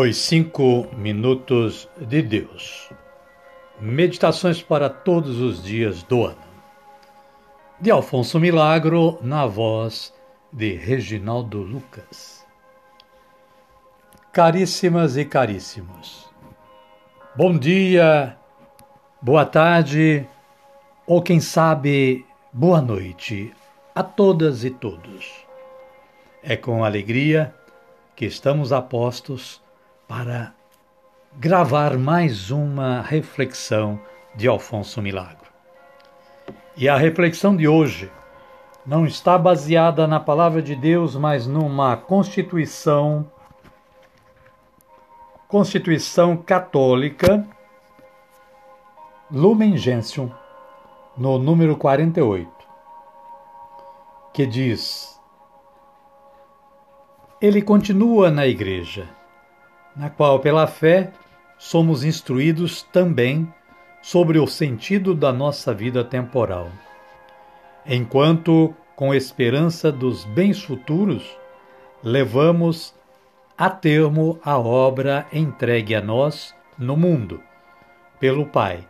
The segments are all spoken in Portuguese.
Os Cinco Minutos de Deus. Meditações para todos os dias do ano. De Alfonso Milagro, na voz de Reginaldo Lucas. Caríssimas e caríssimos, bom dia, boa tarde, ou quem sabe, boa noite a todas e todos. É com alegria que estamos apostos para gravar mais uma reflexão de Alfonso Milagro. E a reflexão de hoje não está baseada na palavra de Deus, mas numa constituição Constituição Católica Lumen Gentium, no número 48, que diz: Ele continua na igreja na qual, pela fé, somos instruídos também sobre o sentido da nossa vida temporal. Enquanto, com esperança dos bens futuros, levamos a termo a obra entregue a nós no mundo, pelo Pai,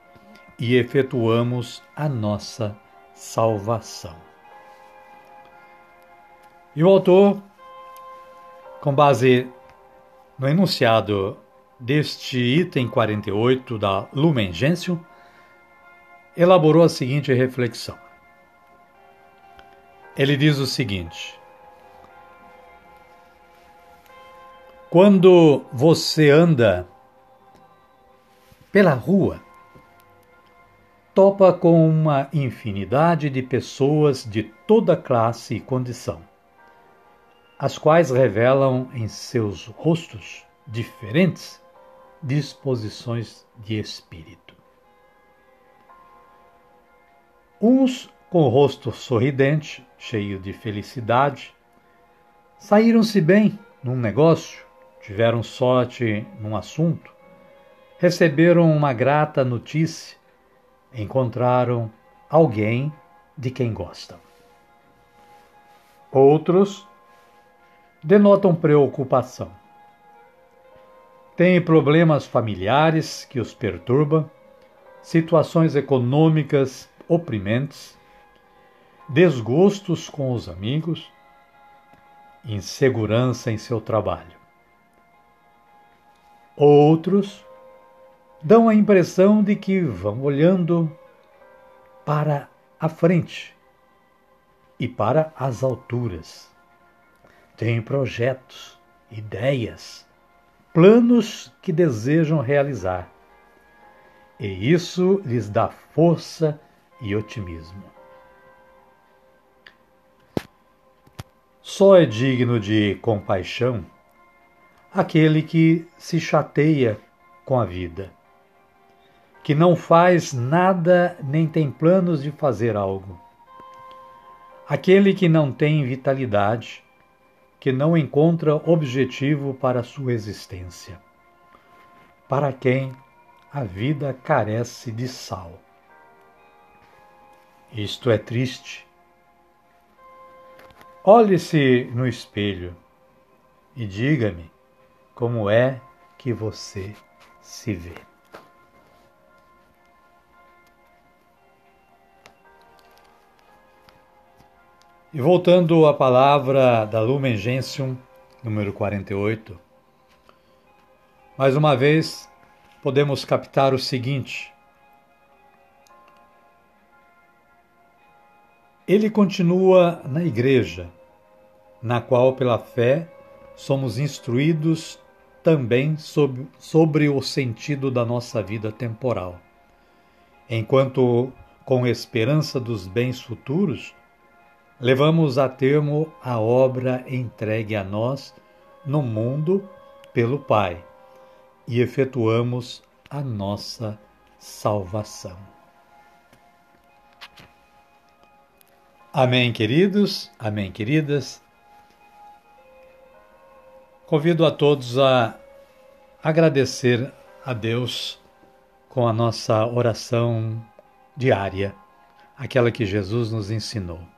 e efetuamos a nossa salvação. E o autor, com base no enunciado deste item 48 da Lumen Gentium, elaborou a seguinte reflexão. Ele diz o seguinte: Quando você anda pela rua, topa com uma infinidade de pessoas de toda classe e condição as quais revelam em seus rostos diferentes disposições de espírito. Uns com o rosto sorridente, cheio de felicidade, saíram-se bem num negócio, tiveram sorte num assunto, receberam uma grata notícia, encontraram alguém de quem gostam. Outros denotam preocupação. Têm problemas familiares que os perturbam, situações econômicas oprimentes, desgostos com os amigos, insegurança em seu trabalho. Outros dão a impressão de que vão olhando para a frente e para as alturas têm projetos, ideias, planos que desejam realizar. E isso lhes dá força e otimismo. Só é digno de compaixão aquele que se chateia com a vida, que não faz nada nem tem planos de fazer algo. Aquele que não tem vitalidade, que não encontra objetivo para sua existência, para quem a vida carece de sal. Isto é triste. Olhe-se no espelho e diga-me como é que você se vê. E voltando à palavra da Lumen Gentium, número 48, mais uma vez podemos captar o seguinte: ele continua na igreja, na qual, pela fé, somos instruídos também sobre, sobre o sentido da nossa vida temporal. Enquanto, com esperança dos bens futuros, levamos a termo a obra entregue a nós no mundo pelo Pai e efetuamos a nossa salvação. Amém, queridos, amém, queridas. Convido a todos a agradecer a Deus com a nossa oração diária, aquela que Jesus nos ensinou.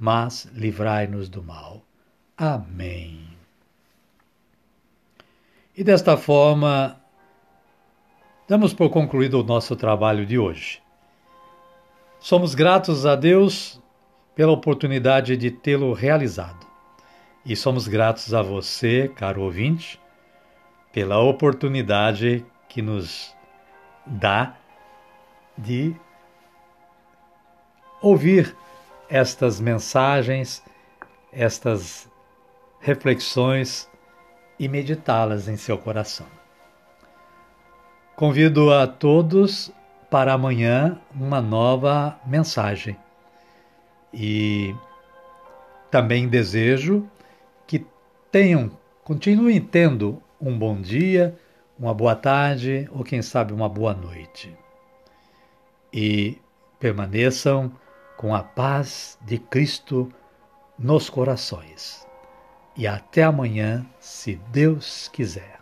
mas livrai-nos do mal. Amém. E desta forma, damos por concluído o nosso trabalho de hoje. Somos gratos a Deus pela oportunidade de tê-lo realizado. E somos gratos a você, caro ouvinte, pela oportunidade que nos dá de ouvir estas mensagens, estas reflexões e meditá-las em seu coração. Convido a todos para amanhã uma nova mensagem. E também desejo que tenham, continuem tendo um bom dia, uma boa tarde ou quem sabe uma boa noite. E permaneçam com a paz de Cristo nos corações e até amanhã, se Deus quiser.